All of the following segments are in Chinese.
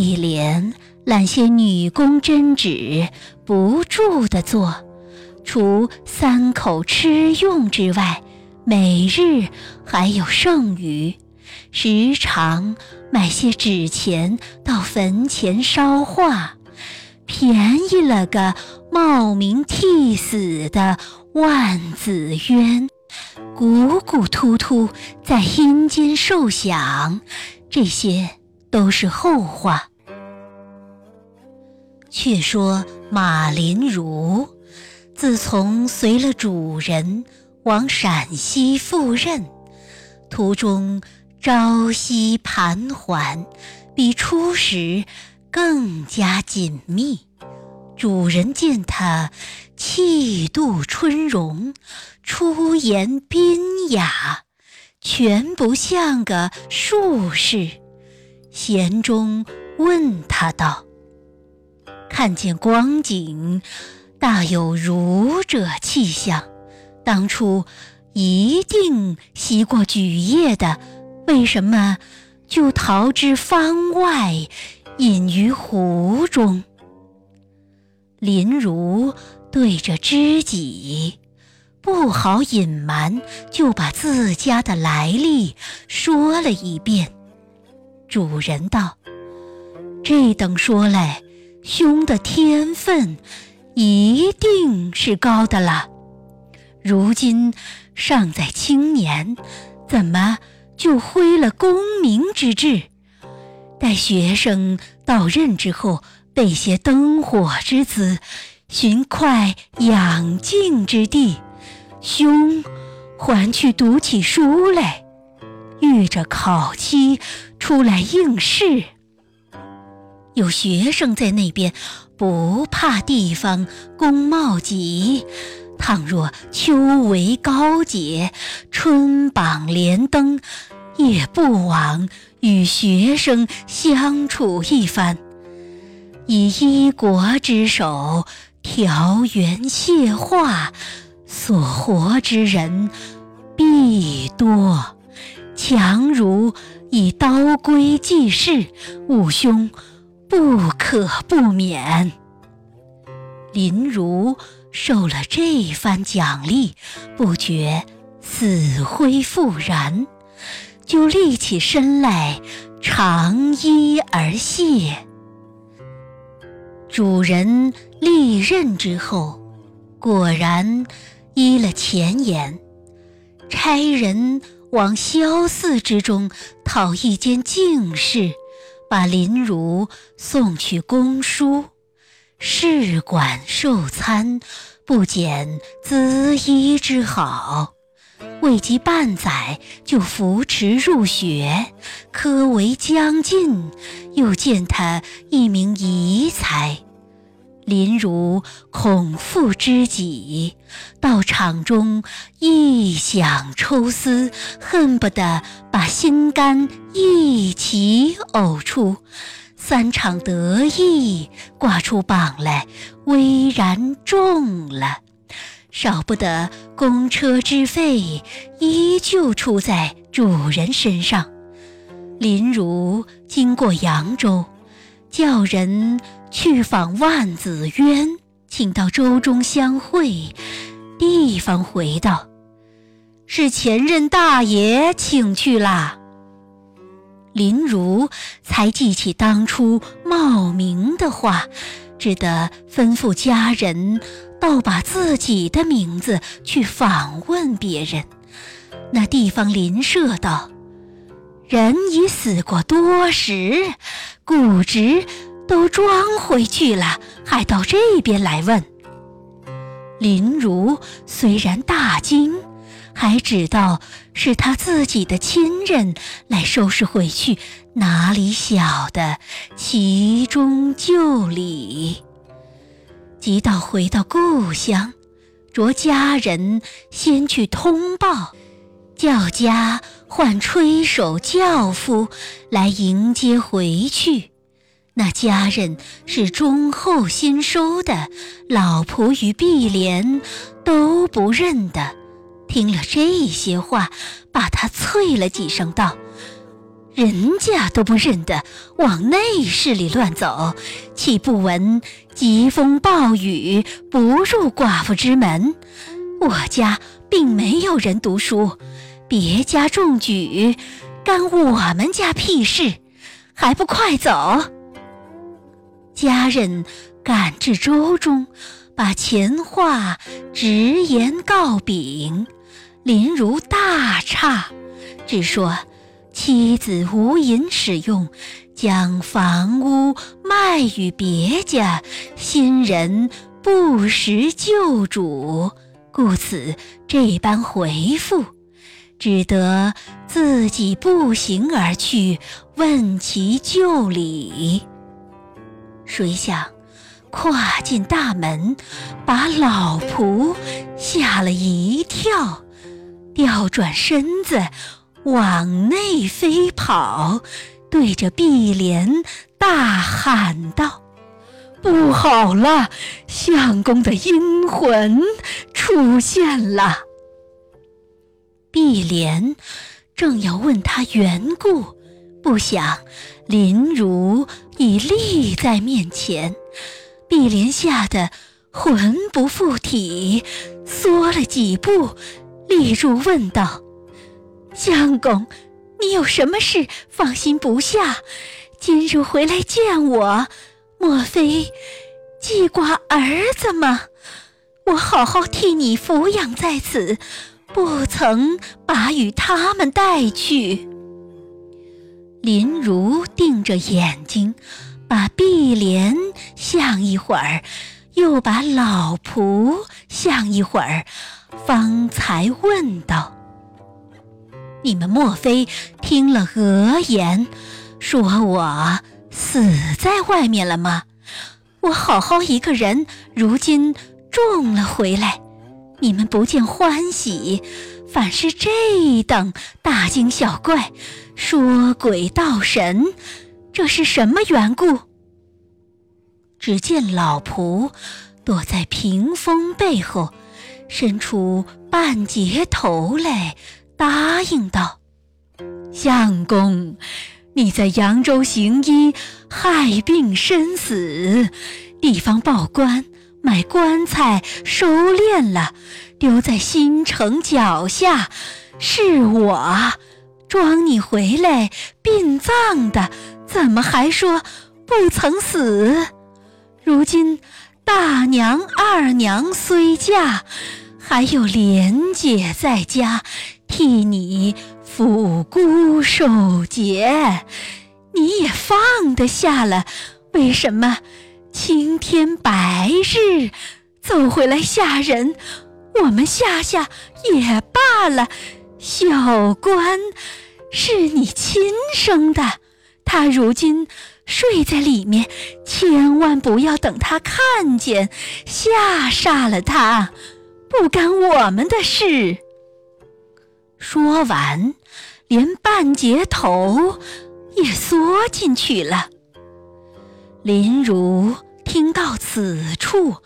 碧莲揽些女工针纸，不住的做，除三口吃用之外，每日还有剩余，时常买些纸钱到坟前烧化，便宜了个冒名替死的万子渊，鼓鼓突突在阴间受享。这些都是后话。却说马林如，自从随了主人往陕西赴任，途中朝夕盘桓，比初时更加紧密。主人见他气度春容，出言彬雅。全不像个术士，闲中问他道：“看见光景，大有儒者气象。当初一定习过举业的，为什么就逃之方外，隐于湖中？”林如对着知己。不好隐瞒，就把自家的来历说了一遍。主人道：“这等说来，兄的天分一定是高的了。如今尚在青年，怎么就挥了功名之志？待学生到任之后，备些灯火之资，寻块养静之地。”兄，还去读起书来，遇着考期出来应试。有学生在那边，不怕地方工贸急。倘若秋闱高洁，春榜连登，也不枉与学生相处一番。以一国之手调元谢化。所活之人必多，强如以刀规济世，吾兄不可不免。林如受了这番奖励，不觉死灰复燃，就立起身来，长揖而谢。主人历任之后，果然。依了前言，差人往萧寺之中讨一间净室，把林如送去公书，试管受餐，不减滋衣之好。未及半载，就扶持入学，科为将进，又见他一名遗才。林如恐负知己，到场中一想抽丝，恨不得把心肝一起呕出。三场得意挂出榜来，巍然中了。少不得公车之费，依旧出在主人身上。林如经过扬州，叫人。去访万子渊，请到舟中相会。地方回道：“是前任大爷请去啦。”林如才记起当初冒名的话，只得吩咐家人，倒把自己的名字去访问别人。那地方邻舍道：“人已死过多时，骨殖。”都装回去了，还到这边来问。林如虽然大惊，还知道是他自己的亲人来收拾回去，哪里晓得其中就理。急到回到故乡，着家人先去通报，叫家唤吹手轿夫来迎接回去。那家人是忠厚心收的，老仆与碧莲都不认得。听了这些话，把他啐了几声，道：“人家都不认得，往内室里乱走，岂不闻疾风暴雨不入寡妇之门？我家并没有人读书，别家中举，干我们家屁事？还不快走！家人赶至州中，把前话直言告禀，林如大诧，只说。妻子无银使用，将房屋卖与别家，新人不识旧主，故此这般回复，只得自己步行而去，问其旧理。谁想跨进大门，把老仆吓了一跳，调转身子。往内飞跑，对着碧莲大喊道：“不好了，相公的阴魂出现了！”碧莲正要问他缘故，不想林如已立在面前，碧莲吓得魂不附体，缩了几步，立住问道。相公，你有什么事放心不下？今日回来见我，莫非记挂儿子吗？我好好替你抚养在此，不曾把与他们带去。林如定着眼睛，把碧莲想一会儿，又把老仆想一会儿，方才问道。你们莫非听了讹言，说我死在外面了吗？我好好一个人，如今中了回来，你们不见欢喜，反是这等大惊小怪，说鬼道神，这是什么缘故？只见老仆躲在屏风背后，伸出半截头来。答应道：“相公，你在扬州行医，害病身死，地方报官买棺材收殓了，丢在新城脚下。是我装你回来殡葬的，怎么还说不曾死？如今大娘、二娘虽嫁，还有莲姐在家。”替你抚孤守节，你也放得下了？为什么青天白日走回来吓人？我们吓吓也罢了。小官是你亲生的，他如今睡在里面，千万不要等他看见，吓煞了他，不干我们的事。说完，连半截头也缩进去了。林如听到此处，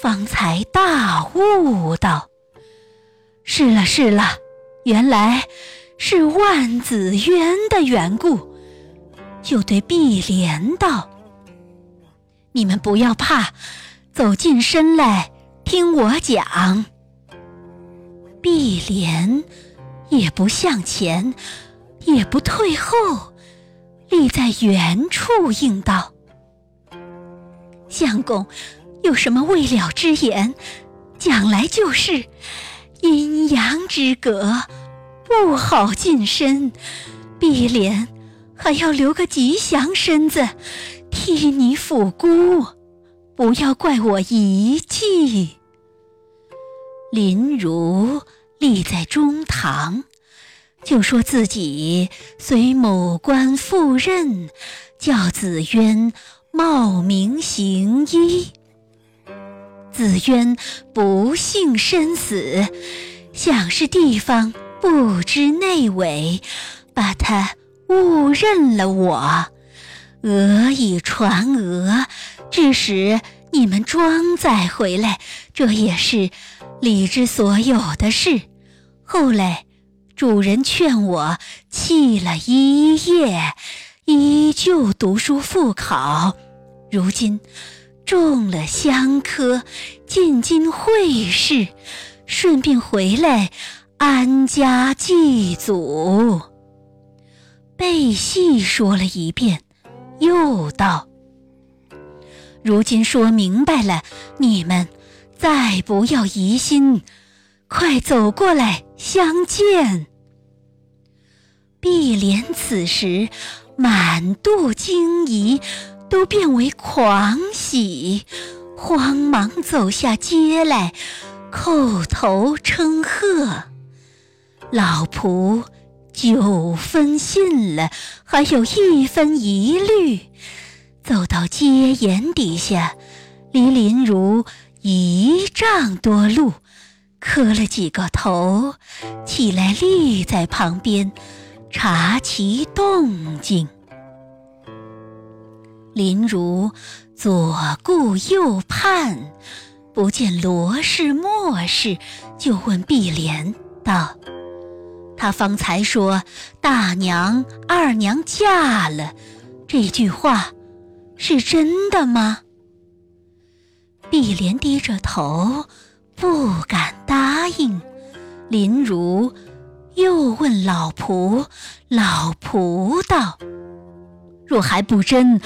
方才大悟道：“是了，是了，原来是万紫渊的缘故。”就对碧莲道：“你们不要怕，走近身来听我讲。”碧莲。也不向前，也不退后，立在原处应道：“相公，有什么未了之言，讲来就是。阴阳之隔，不好近身。碧莲还要留个吉祥身子，替你抚孤，不要怪我遗弃。”林如。立在中堂，就说自己随某官赴任，叫子渊冒名行医。子渊不幸身死，想是地方不知内委，把他误认了我，讹以传讹，致使你们装载回来，这也是。理之所有的事，后来主人劝我弃了医业，依旧读书复考。如今中了香科，进京会试，顺便回来安家祭祖。背细说了一遍，又道：“如今说明白了，你们再不要疑心。”快走过来相见。碧莲此时满肚惊疑，都变为狂喜，慌忙走下街来，叩头称贺。老仆九分信了，还有一分疑虑。走到街沿底下，离林如一丈多路。磕了几个头，起来立在旁边，察其动静。林如左顾右盼，不见罗氏、莫氏，就问碧莲道：“他方才说大娘、二娘嫁了，这句话是真的吗？”碧莲低着头。不敢答应，林如又问老仆，老仆道：“若还不真，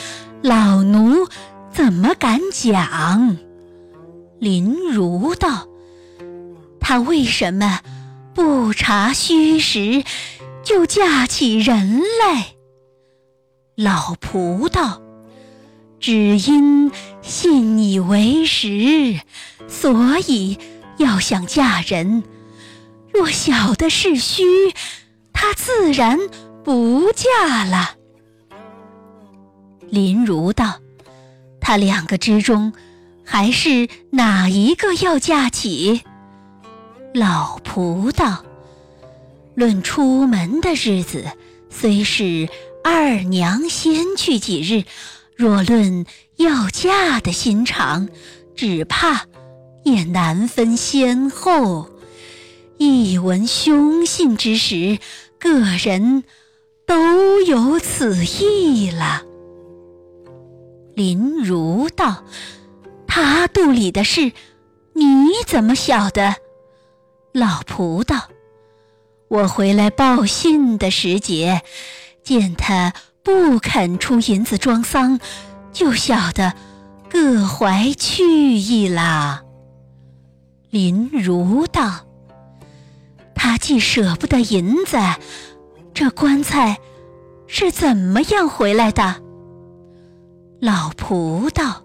老奴怎么敢讲？”林如道：“他为什么不查虚实，就嫁起人来？”老仆道。只因信以为实，所以要想嫁人。若晓得是虚，他自然不嫁了。林如道：“他两个之中，还是哪一个要嫁起？”老仆道：“论出门的日子，虽是二娘先去几日。”若论要嫁的心肠，只怕也难分先后。一闻凶信之时，个人都有此意了。林如道：“他肚里的事，你怎么晓得？”老仆道：“我回来报信的时节，见他。”不肯出银子装丧，就晓得各怀去意啦。林如道：“他既舍不得银子，这棺材是怎么样回来的？”老仆道：“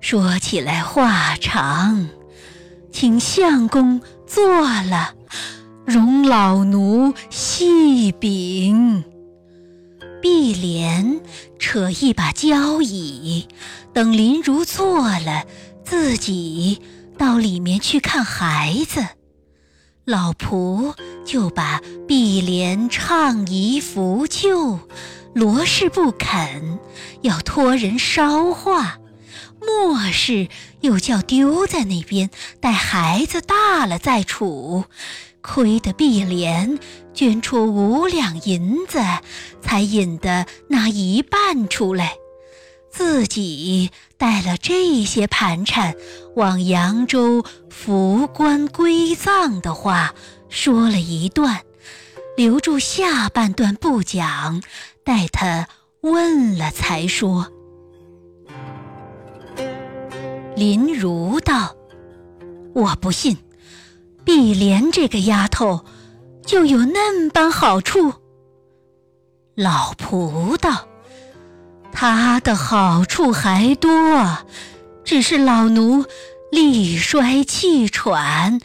说起来话长，请相公坐了，容老奴细禀。”碧莲扯一把交椅，等林如坐了，自己到里面去看孩子。老仆就把碧莲唱仪扶柩，罗氏不肯，要托人捎话。莫氏又叫丢在那边，待孩子大了再处。亏得碧莲捐出五两银子，才引得那一半出来，自己带了这些盘缠往扬州扶棺归葬的话说了一段，留住下半段不讲，待他问了才说。林如道：“我不信。”碧莲这个丫头，就有那般好处。老仆道，她的好处还多，只是老奴力衰气喘，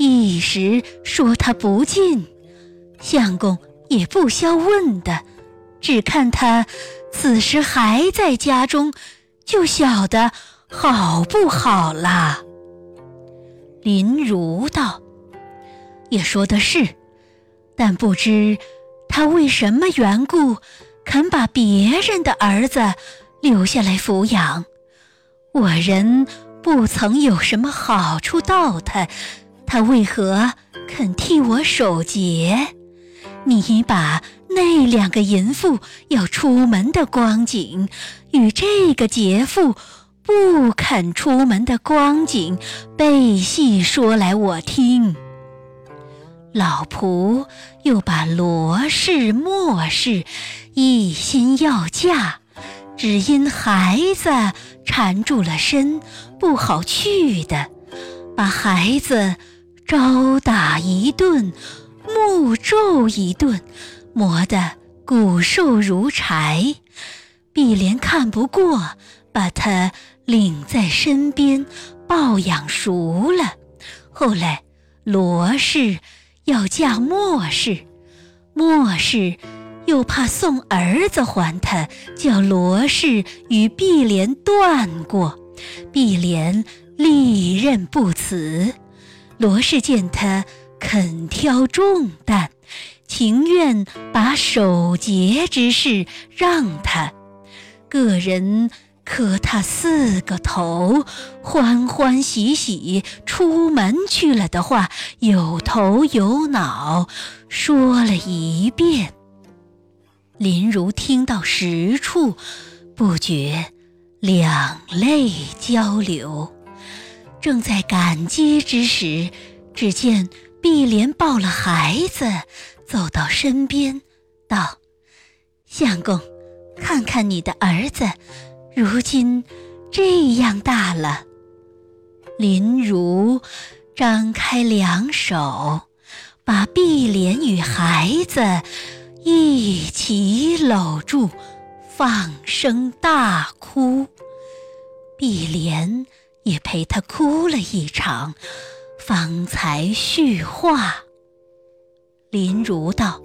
一时说他不进，相公也不消问的，只看他此时还在家中，就晓得好不好啦。林如道：“也说的是，但不知他为什么缘故，肯把别人的儿子留下来抚养。我人不曾有什么好处到他，他为何肯替我守节？你把那两个淫妇要出门的光景，与这个劫妇不肯出门的光景，背细说来我听。老仆又把罗氏、莫氏一心要嫁，只因孩子缠住了身，不好去的，把孩子招打一顿，木咒一顿，磨得骨瘦如柴。碧莲看不过，把他领在身边抱养熟了。后来罗氏。要嫁莫氏，莫氏又怕送儿子还他，叫罗氏与碧莲断过。碧莲利刃不辞。罗氏见他肯挑重担，情愿把守节之事让他，个人。磕他四个头，欢欢喜喜出门去了的话，有头有脑说了一遍。林如听到实处，不觉两泪交流。正在感激之时，只见碧莲抱了孩子走到身边，道：“相公，看看你的儿子。”如今这样大了，林如张开两手，把碧莲与孩子一起搂住，放声大哭。碧莲也陪他哭了一场，方才叙话。林如道：“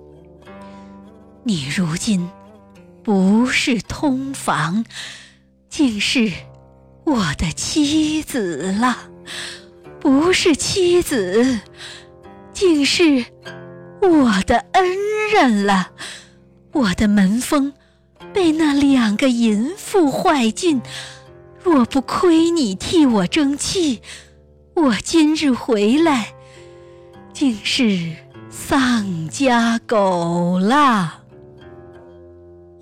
你如今不是通房。”竟是我的妻子了，不是妻子，竟是我的恩人了。我的门风被那两个淫妇坏尽，若不亏你替我争气，我今日回来，竟是丧家狗了。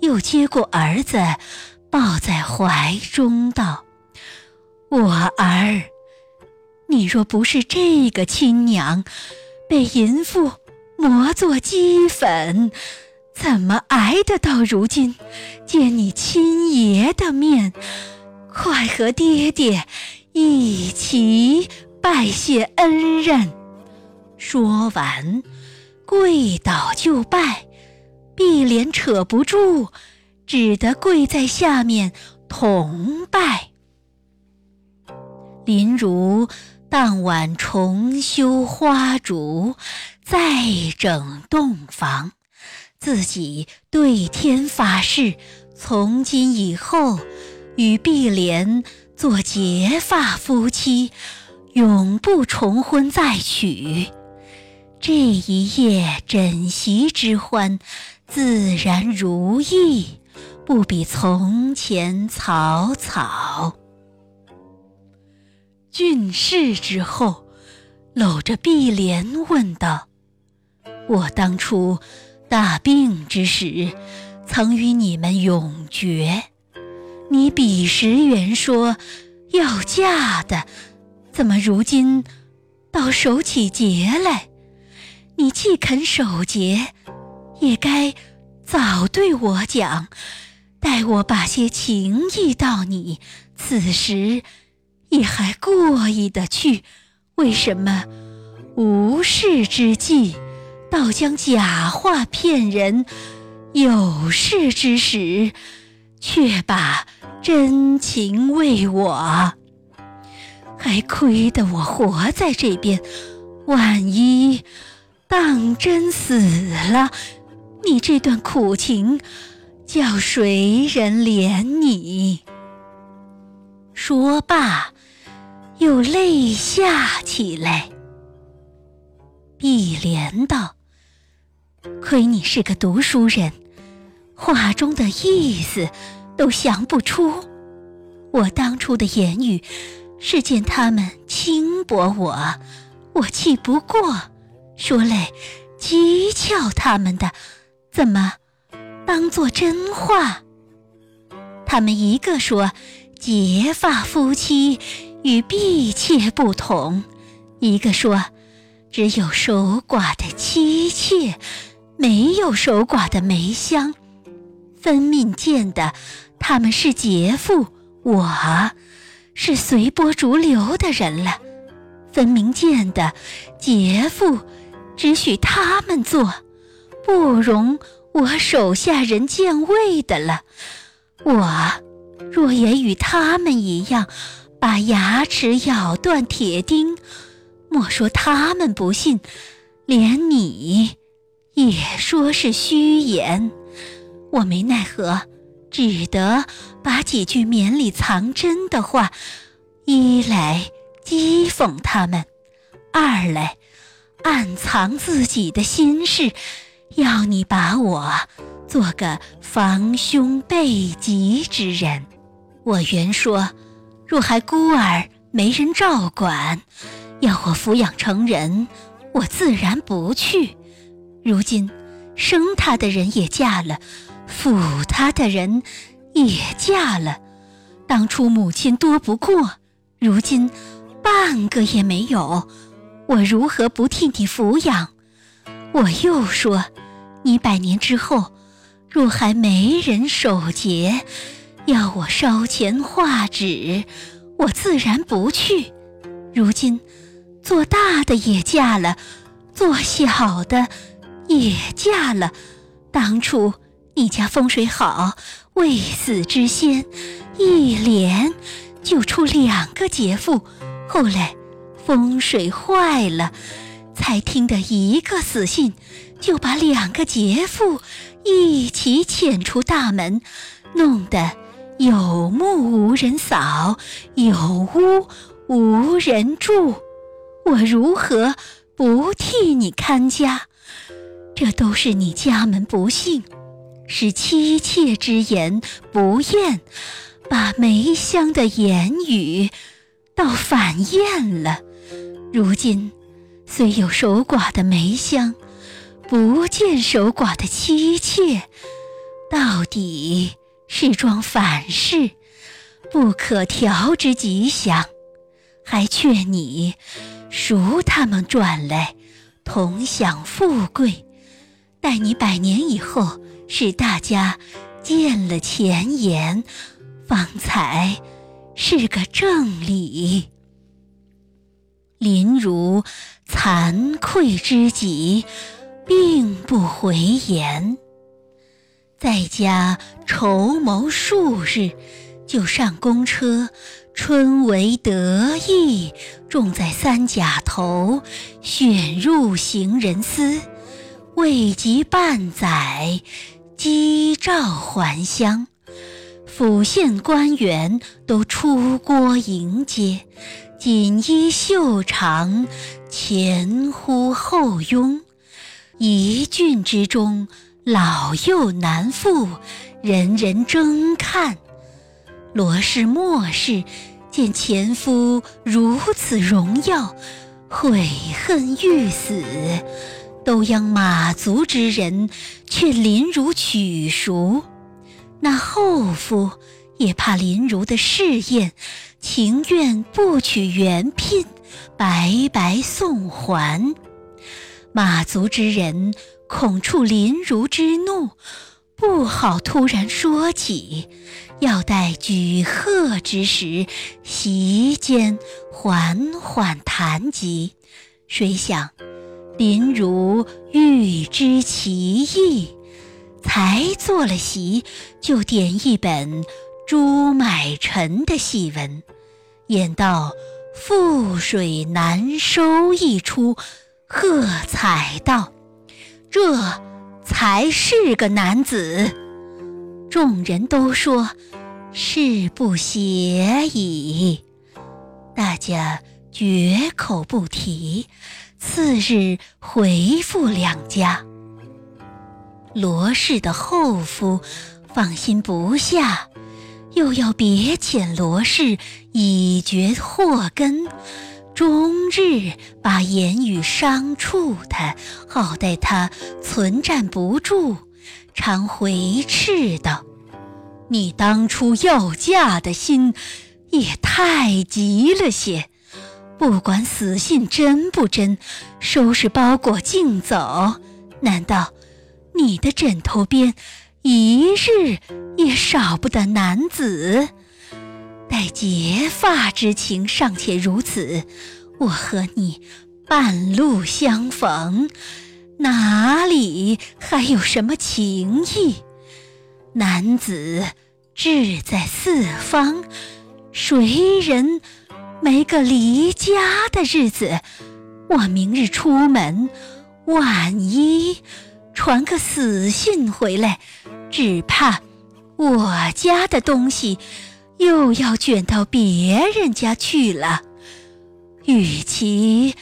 又接过儿子。抱在怀中道：“我儿，你若不是这个亲娘，被淫妇磨作齑粉，怎么挨得到如今见你亲爷的面？快和爹爹一起拜谢恩人。”说完，跪倒就拜，碧莲扯不住。只得跪在下面同拜。林如当晚重修花烛，再整洞房，自己对天发誓，从今以后与碧莲做结发夫妻，永不重婚再娶。这一夜枕席之欢，自然如意。不比从前草草。郡事之后，搂着碧莲问道：“我当初大病之时，曾与你们永绝。你彼时原说要嫁的，怎么如今倒守起节来？你既肯守节，也该早对我讲。”待我把些情意到你，此时也还过意得去。为什么无事之际，倒将假话骗人？有事之时，却把真情为我？还亏得我活在这边，万一当真死了，你这段苦情。叫谁人怜你？说罢，又泪下起来。碧莲道：“亏你是个读书人，话中的意思都想不出。我当初的言语，是见他们轻薄我，我气不过，说来讥诮他们的，怎么当做真话？他们一个说结发夫妻与婢妾不同，一个说只有守寡的妻妾，没有守寡的梅香。分明见的他们是劫富，我是随波逐流的人了。分明见的，劫富只许他们做，不容我手下人见位的了。我若也与他们一样，把牙齿咬断铁钉，莫说他们不信，连你也说是虚言。我没奈何，只得把几句绵里藏针的话，一来。讥讽他们，二来暗藏自己的心事，要你把我做个防凶备吉之人。我原说，若还孤儿没人照管，要我抚养成人，我自然不去。如今生他的人也嫁了，抚他的人也嫁了，当初母亲多不过，如今。半个也没有，我如何不替你抚养？我又说，你百年之后，若还没人守节，要我烧钱画纸，我自然不去。如今做大的也嫁了，做小的也嫁了。当初你家风水好，未死之先，一连就出两个劫富。后来风水坏了，才听得一个死信，就把两个劫富一起遣出大门，弄得有墓无人扫，有屋无人住。我如何不替你看家？这都是你家门不幸，是妻妾之言不厌，把梅香的言语。倒反厌了。如今虽有守寡的梅香，不见守寡的妻妾，到底是桩反事，不可调之吉祥。还劝你赎他们转来，同享富贵。待你百年以后，使大家见了前言，方才。是个正理。林如惭愧之极，并不回言。在家筹谋数日，就上公车，春闱得意，种在三甲头，选入行人司。未及半载，机召还乡。府县官员都出郭迎接，锦衣袖长，前呼后拥。一郡之中，老幼男妇，人人争看。罗氏莫氏见前夫如此荣耀，悔恨欲死，都央马族之人劝林如取赎。那后夫也怕林如的试验，情愿不取原聘，白白送还。马族之人恐触林如之怒，不好突然说起，要待举贺之时，席间缓缓谈及。谁想林如欲知其意。才做了席，就点一本朱买臣的戏文，演到“覆水难收”一出，喝彩道：“这才是个男子。”众人都说：“是不邪矣。”大家绝口不提。次日回复两家。罗氏的后夫放心不下，又要别遣罗氏以绝祸根，终日把言语伤触他，好待他存站不住，常回斥道：“你当初要嫁的心也太急了些。不管死信真不真，收拾包裹尽走。难道你的枕头边一日也少不得男子？”待结发之情尚且如此，我和你半路相逢，哪里还有什么情谊？男子志在四方，谁人没个离家的日子？我明日出门，万一传个死信回来，只怕我家的东西。又要卷到别人家去了，与其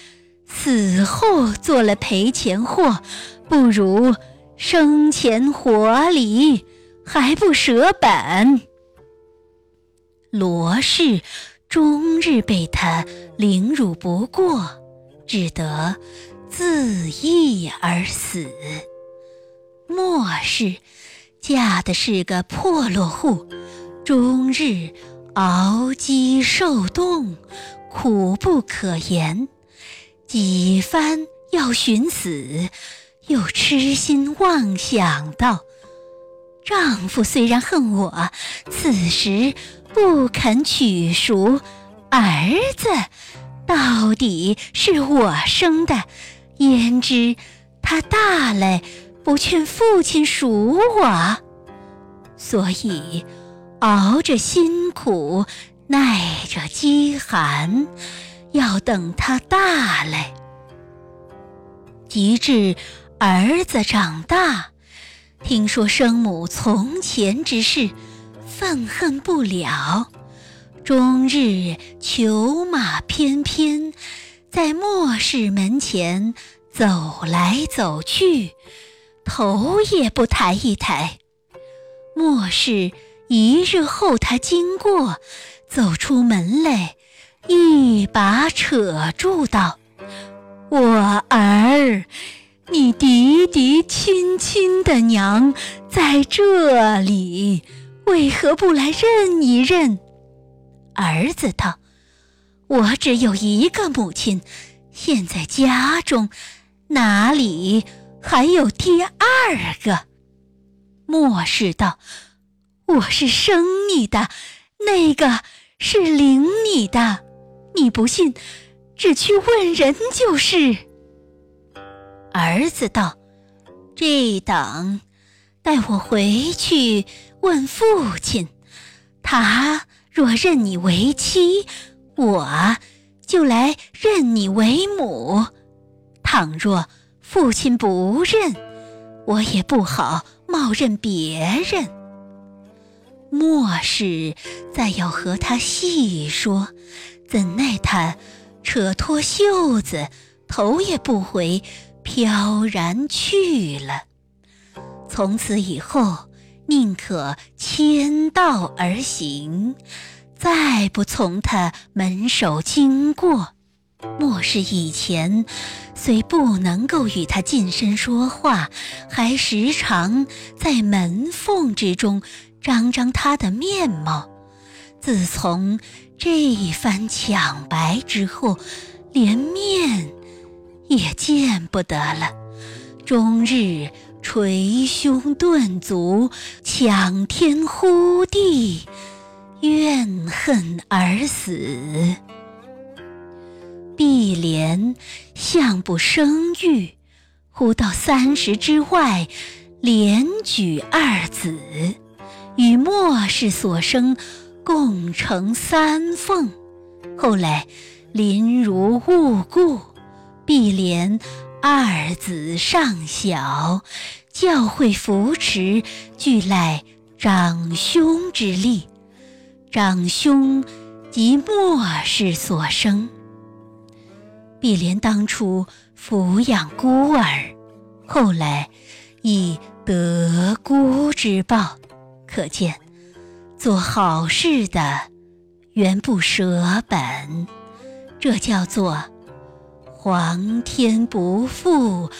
死后做了赔钱货，不如生前活离，还不舍本。罗氏终日被他凌辱不过，只得自缢而死。末世嫁的是个破落户。终日熬饥受冻，苦不可言。几番要寻死，又痴心妄想道：“丈夫虽然恨我，此时不肯娶赎儿子，到底是我生的，焉知他大了不劝父亲赎我？所以。”熬着辛苦，耐着饥寒，要等他大了。及至儿子长大，听说生母从前之事，愤恨不了，终日裘马翩翩，在末世门前走来走去，头也不抬一抬。末世。一日后，他经过，走出门来，一把扯住道：“我儿，你嫡嫡亲亲的娘在这里，为何不来认一认？”儿子道：“我只有一个母亲，现在家中，哪里还有第二个？”莫氏道。我是生你的，那个是领你的，你不信，只去问人就是。儿子道：“这等，待我回去问父亲，他若认你为妻，我就来认你为母；倘若父亲不认，我也不好冒认别人。”莫氏再要和他细说，怎奈他扯脱袖子，头也不回，飘然去了。从此以后，宁可牵道而行，再不从他门首经过。莫是以前虽不能够与他近身说话，还时常在门缝之中。张张他的面貌，自从这一番抢白之后，连面也见不得了，终日捶胸顿足，抢天呼地，怨恨而死。碧莲向不生育，忽到三十之外，连举二子。与末世所生，共成三凤。后来临如误故，碧莲二子尚小，教会扶持，俱赖长兄之力。长兄即末世所生。碧莲当初抚养孤儿，后来以得孤之报。可见，做好事的原不舍本，这叫做皇天不负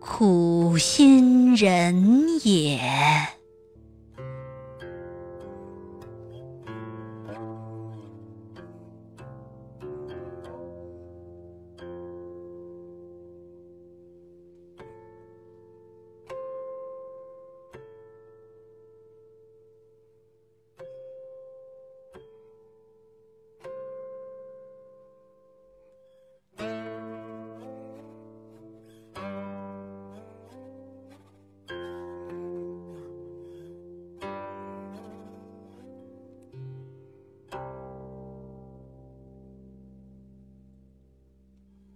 苦心人也。